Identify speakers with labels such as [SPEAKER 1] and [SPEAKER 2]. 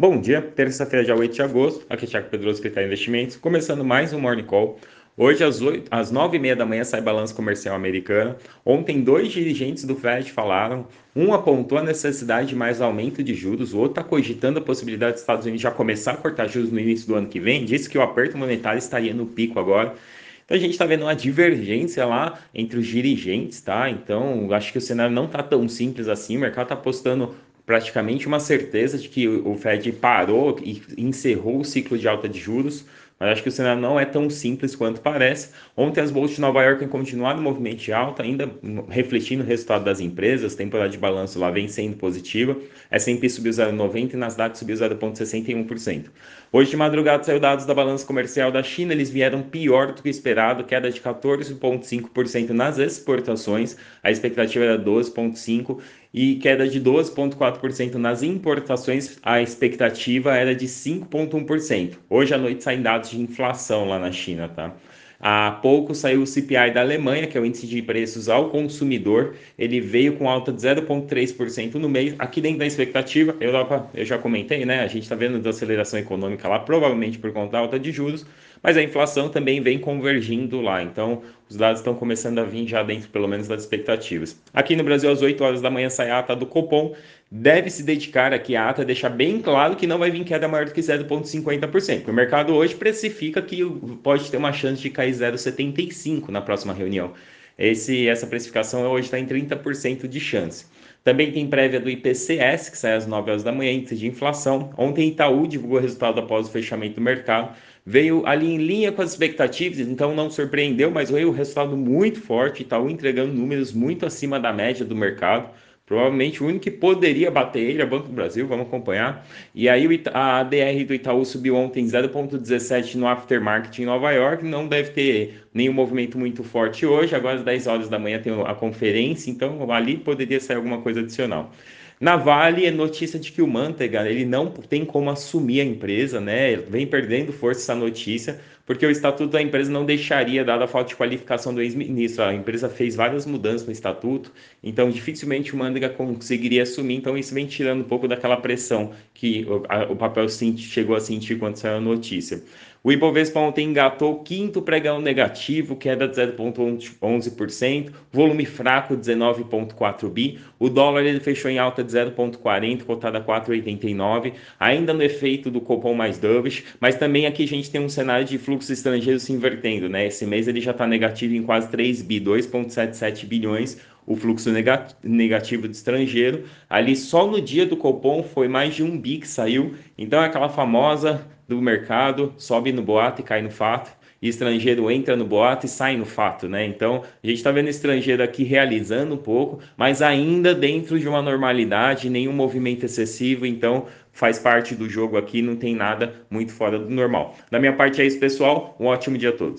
[SPEAKER 1] Bom dia, terça-feira, dia 8 de agosto. Aqui é Thiago Pedroso, Critério Investimentos, começando mais um Morning Call. Hoje, às, 8, às 9h30 da manhã, sai balanço comercial americano. Ontem, dois dirigentes do Fed falaram. Um apontou a necessidade de mais aumento de juros, o outro está cogitando a possibilidade dos Estados Unidos já começar a cortar juros no início do ano que vem. Disse que o aperto monetário estaria no pico agora. Então a gente está vendo uma divergência lá entre os dirigentes, tá? Então acho que o cenário não está tão simples assim. O mercado está apostando praticamente uma certeza de que o Fed parou e encerrou o ciclo de alta de juros, mas acho que o cenário não é tão simples quanto parece. Ontem as bolsas de Nova York têm continuado no movimento de alta, ainda refletindo o resultado das empresas, temporada de balanço lá vem sendo positiva. S&P subiu 0,90 e Nasdaq subiu 0,61%. Hoje de madrugada saiu dados da balança comercial da China, eles vieram pior do que esperado, queda de 14,5% nas exportações, a expectativa era 12,5% e queda de 12,4% nas importações, a expectativa era de 5,1%. Hoje à noite saem dados de inflação lá na China, tá? Há pouco saiu o CPI da Alemanha, que é o índice de preços ao consumidor. Ele veio com alta de 0,3% no mês. Aqui dentro da expectativa, Europa, eu já comentei, né? A gente está vendo desaceleração econômica lá, provavelmente por conta da alta de juros, mas a inflação também vem convergindo lá. Então, os dados estão começando a vir já dentro, pelo menos, das expectativas. Aqui no Brasil, às 8 horas da manhã, sai a ata do Copom. Deve se dedicar aqui a ata, deixar bem claro que não vai vir queda maior do que 0,50%. O mercado hoje precifica que pode ter uma chance de cair 0,75% na próxima reunião. Esse, essa precificação hoje está em 30% de chance. Também tem prévia do IPCS, que sai às 9 horas da manhã, índice de inflação. Ontem Itaú divulgou o resultado após o fechamento do mercado. Veio ali em linha com as expectativas, então não surpreendeu, mas veio um resultado muito forte. Itaú entregando números muito acima da média do mercado. Provavelmente o único que poderia bater ele é o Banco do Brasil, vamos acompanhar. E aí a ADR do Itaú subiu ontem 0,17 no aftermarket em Nova York, não deve ter nenhum movimento muito forte hoje. Agora às 10 horas da manhã tem a conferência, então ali poderia sair alguma coisa adicional. Na Vale é notícia de que o Manteiga ele não tem como assumir a empresa, né? Vem perdendo força essa notícia, porque o estatuto da empresa não deixaria, dada a falta de qualificação do ex-ministro. A empresa fez várias mudanças no estatuto, então dificilmente o Manteiga conseguiria assumir. Então isso vem tirando um pouco daquela pressão que o, o papel chegou a sentir quando saiu a notícia. O Ibovespa ontem engatou quinto pregão negativo, queda de 0,11%, volume fraco 19,4 bi. O dólar ele fechou em alta de 0,40, cotada a 4,89, ainda no efeito do Copom mais dovish, mas também aqui a gente tem um cenário de fluxo estrangeiro se invertendo, né? Esse mês ele já está negativo em quase 3 bi, 2,77 bilhões, o fluxo negativo de estrangeiro. Ali só no dia do Copom foi mais de um bi que saiu. Então é aquela famosa do mercado, sobe no boato e cai no fato. E estrangeiro entra no boato e sai no fato, né? Então, a gente está vendo estrangeiro aqui realizando um pouco, mas ainda dentro de uma normalidade, nenhum movimento excessivo, então faz parte do jogo aqui, não tem nada muito fora do normal. Da minha parte é isso, pessoal. Um ótimo dia a todos.